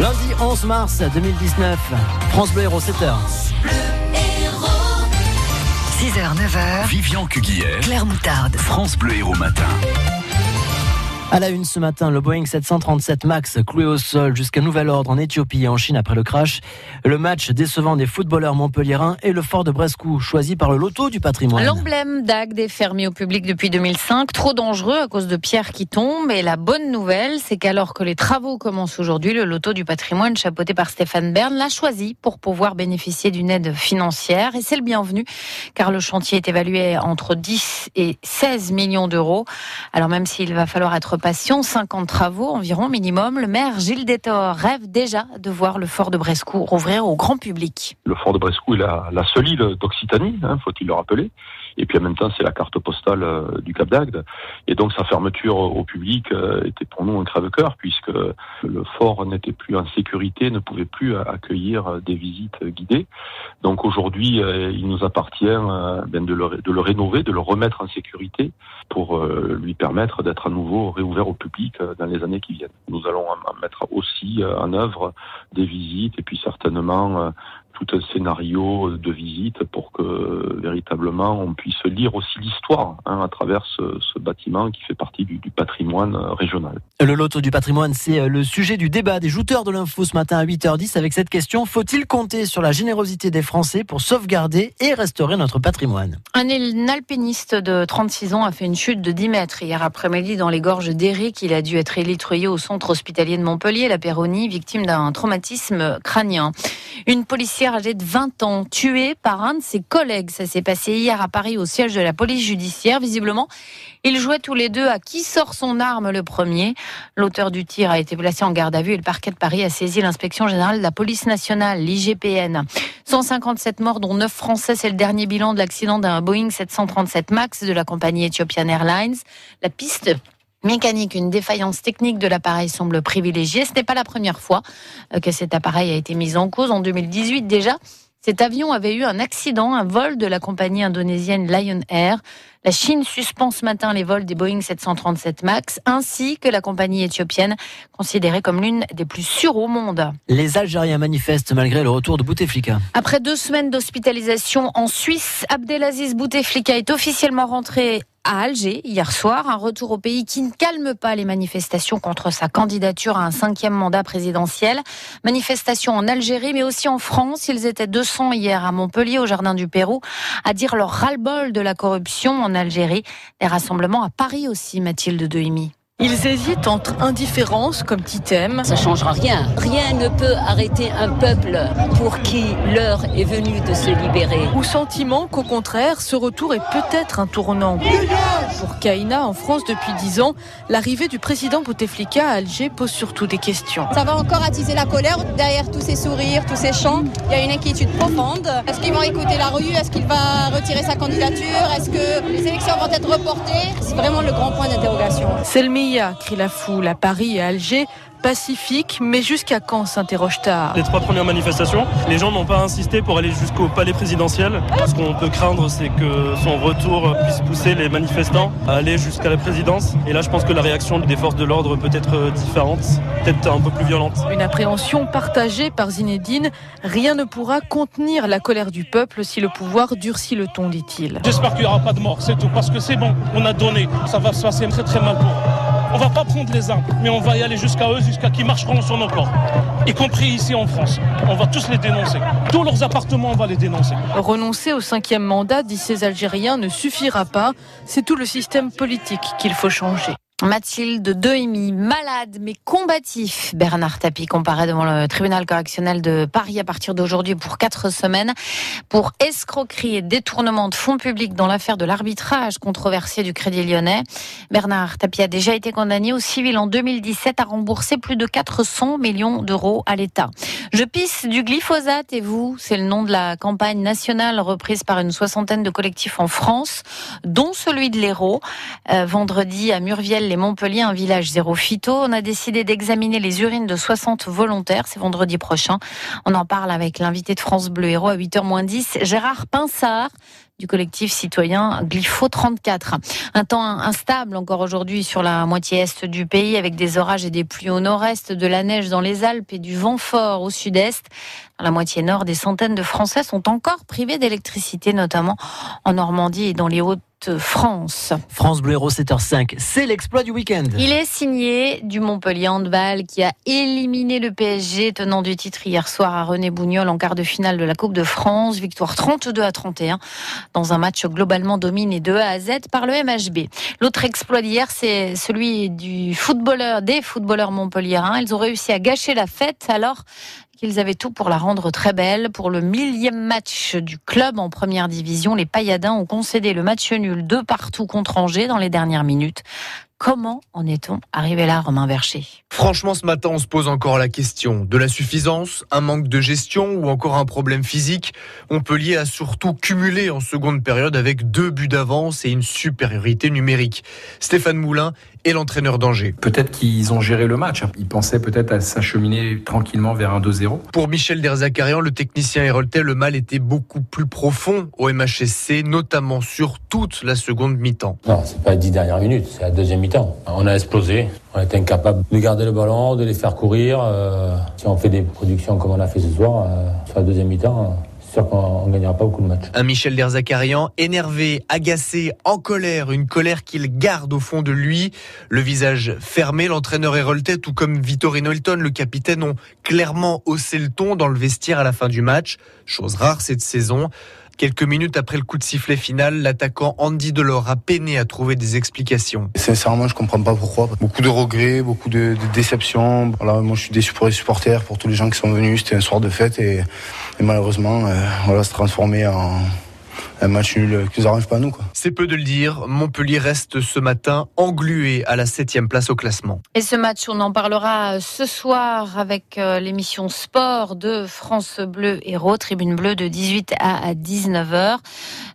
Lundi 11 mars 2019, France Bleu Héros 7h. 6h, 9h. Vivian Cuguière, Claire Moutarde. France Bleu Héros Matin. À la une ce matin, le Boeing 737 MAX cloué au sol jusqu'à nouvel ordre en Éthiopie et en Chine après le crash. Le match décevant des footballeurs montpelliérains et le fort de Brescou, choisi par le loto du patrimoine. L'emblème d'Agde est fermé au public depuis 2005, trop dangereux à cause de pierres qui tombent. Et la bonne nouvelle, c'est qu'alors que les travaux commencent aujourd'hui, le loto du patrimoine, chapeauté par Stéphane Bern, l'a choisi pour pouvoir bénéficier d'une aide financière. Et c'est le bienvenu, car le chantier est évalué entre 10 et 16 millions d'euros. Alors même s'il va falloir être patient, 50 travaux environ minimum, le maire Gilles Détor rêve déjà de voir le fort de Brescou rouvrir au grand public. Le fort de Brescou est la, seule île d'Occitanie, hein, faut-il le rappeler. Et puis en même temps, c'est la carte postale euh, du Cap d'Agde. Et donc sa fermeture au public euh, était pour nous un crève-cœur, puisque le fort n'était plus en sécurité, ne pouvait plus accueillir des visites guidées. Donc aujourd'hui, euh, il nous appartient bien de, le, de le rénover, de le remettre en sécurité pour lui permettre d'être à nouveau réouvert au public dans les années qui viennent. Nous allons mettre aussi en œuvre des visites et puis certainement tout un scénario de visite pour que véritablement on puisse lire aussi l'histoire hein, à travers ce, ce, bâtiment qui fait partie du, du, patrimoine régional. Le loto du patrimoine, c'est le sujet du débat des jouteurs de l'info ce matin à 8h10 avec cette question faut-il compter sur la générosité des Français pour sauvegarder et restaurer notre patrimoine? Un alpiniste de 36 ans a fait une chute de 10 mètres hier après-midi dans les gorges d'Éric. Il a dû être élitreillé au centre hospitalier de Montpellier, la Péronie, victime d'un traumatisme crânien. Une policière âgée de 20 ans tuée par un de ses collègues. Ça s'est passé hier à Paris au siège de la police judiciaire. Visiblement, ils jouaient tous les deux à qui sort son arme le premier. L'auteur du tir a été placé en garde à vue et le parquet de Paris a saisi l'inspection générale de la police nationale, l'IGPN. 157 morts, dont 9 Français. C'est le dernier bilan de l'accident d'un Boeing 737 MAX de la compagnie Ethiopian Airlines. La piste mécanique, une défaillance technique de l'appareil semble privilégiée. Ce n'est pas la première fois euh, que cet appareil a été mis en cause. En 2018 déjà, cet avion avait eu un accident, un vol de la compagnie indonésienne Lion Air. La Chine suspend ce matin les vols des Boeing 737 MAX, ainsi que la compagnie éthiopienne, considérée comme l'une des plus sûres au monde. Les Algériens manifestent malgré le retour de Bouteflika. Après deux semaines d'hospitalisation en Suisse, Abdelaziz Bouteflika est officiellement rentré à Alger hier soir, un retour au pays qui ne calme pas les manifestations contre sa candidature à un cinquième mandat présidentiel. Manifestations en Algérie, mais aussi en France. Ils étaient 200 hier à Montpellier, au Jardin du Pérou, à dire leur ras-le-bol de la corruption en Algérie. Des rassemblements à Paris aussi, Mathilde Dehimi. Ils hésitent entre indifférence comme Titem. Ça changera rien. Rien ne peut arrêter un peuple pour qui l'heure est venue de se libérer. Ou sentiment qu'au contraire, ce retour est peut-être un tournant. Pour Kaina, en France depuis 10 ans, l'arrivée du président Bouteflika à Alger pose surtout des questions. Ça va encore attiser la colère. Derrière tous ces sourires, tous ces chants, il y a une inquiétude profonde. Est-ce qu'ils vont écouter la rue? Est-ce qu'il va retirer sa candidature? Est-ce que les élections vont être reportées? C'est vraiment le grand point d'interrogation. C'est le crie la foule à Paris et à Alger. Pacifique, mais jusqu'à quand s'interroge tard Les trois premières manifestations, les gens n'ont pas insisté pour aller jusqu'au palais présidentiel. Ce qu'on peut craindre, c'est que son retour puisse pousser les manifestants à aller jusqu'à la présidence. Et là, je pense que la réaction des forces de l'ordre peut être différente, peut-être un peu plus violente. Une appréhension partagée par Zinedine. Rien ne pourra contenir la colère du peuple si le pouvoir durcit le ton, dit-il. J'espère qu'il n'y aura pas de mort, c'est tout, parce que c'est bon, on a donné. Ça va se passer très très mal pour on va pas prendre les armes, mais on va y aller jusqu'à eux, jusqu'à qui marcheront sur nos corps, y compris ici en France. On va tous les dénoncer. Tous leurs appartements, on va les dénoncer. Renoncer au cinquième mandat, disent ces Algériens, ne suffira pas. C'est tout le système politique qu'il faut changer. Mathilde Dehimi, malade mais combatif. Bernard Tapie comparaît devant le tribunal correctionnel de Paris à partir d'aujourd'hui pour quatre semaines pour escroquerie et détournement de fonds publics dans l'affaire de l'arbitrage controversé du Crédit Lyonnais. Bernard Tapie a déjà été condamné au civil en 2017 à rembourser plus de 400 millions d'euros à l'État. Je pisse du glyphosate et vous, c'est le nom de la campagne nationale reprise par une soixantaine de collectifs en France, dont celui de l'Hérault. Euh, vendredi à Murviel, les Montpellier, un village zéro phyto. On a décidé d'examiner les urines de 60 volontaires. C'est vendredi prochain. On en parle avec l'invité de France Bleu Héros à 8h 10, Gérard Pinsard du collectif citoyen Glypho 34. Un temps instable encore aujourd'hui sur la moitié est du pays avec des orages et des pluies au nord-est, de la neige dans les Alpes et du vent fort au sud-est. Dans la moitié nord, des centaines de Français sont encore privés d'électricité, notamment en Normandie et dans les Hautes France. France Bleu Héros 7h5, c'est l'exploit du week-end. Il est signé du Montpellier Handball qui a éliminé le PSG tenant du titre hier soir à René Bougnol en quart de finale de la Coupe de France. Victoire 32 à 31 dans un match globalement dominé de A à Z par le MHB. L'autre exploit d'hier, c'est celui du footballeur, des footballeurs montpelliérains. Ils ont réussi à gâcher la fête alors qu'ils avaient tout pour la rendre très belle. Pour le millième match du club en première division, les Payadins ont concédé le match nul de partout contre Angers dans les dernières minutes. Comment en est-on arrivé là, Romain Vercher? Franchement, ce matin, on se pose encore la question de la suffisance, un manque de gestion ou encore un problème physique. Montpellier a surtout cumulé en seconde période avec deux buts d'avance et une supériorité numérique. Stéphane Moulin est l'entraîneur d'Angers. Peut-être qu'ils ont géré le match. Ils pensaient peut-être à s'acheminer tranquillement vers un 2-0. Pour Michel Derzakarian, le technicien héroltais, le mal était beaucoup plus profond au MHSC, notamment sur toute la seconde mi-temps. Non, c'est pas les dix dernières minutes, c'est la deuxième mi-temps. On a explosé. On était incapable de garder le ballon, de les faire courir. Euh, si on fait des productions comme on a fait ce soir, euh, sur la deuxième mi-temps, sûr qu'on ne gagnera pas beaucoup de matchs. Un Michel Derzakarian énervé, agacé, en colère, une colère qu'il garde au fond de lui, le visage fermé, l'entraîneur héroltais, tout comme Vittorino Hilton, le capitaine, ont clairement haussé le ton dans le vestiaire à la fin du match, chose rare cette saison. Quelques minutes après le coup de sifflet final, l'attaquant Andy Delors a peiné à trouver des explications. Sincèrement, je comprends pas pourquoi. Beaucoup de regrets, beaucoup de, déceptions. Moi, je suis déçu pour les supporters, pour tous les gens qui sont venus. C'était un soir de fête et, et malheureusement, euh, voilà, se transformer en un match nul qui nous arrange pas à nous. C'est peu de le dire, Montpellier reste ce matin englué à la septième place au classement. Et ce match, on en parlera ce soir avec euh, l'émission Sport de France Bleu Héros, Tribune Bleue de 18 à 19h.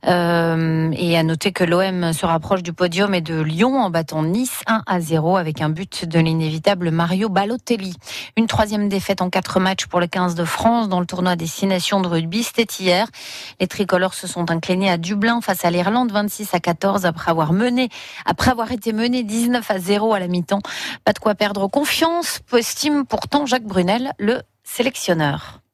Euh, et à noter que l'OM se rapproche du podium et de Lyon en battant Nice 1 à 0 avec un but de l'inévitable Mario Balotelli. Une troisième défaite en quatre matchs pour les 15 de France dans le tournoi Destination de rugby, c'était hier. Les tricolores se sont inclinés à Dublin face à l'Irlande 26 à 14 après avoir mené, après avoir été mené 19 à 0 à la mi-temps. Pas de quoi perdre confiance, estime pourtant Jacques Brunel, le sélectionneur.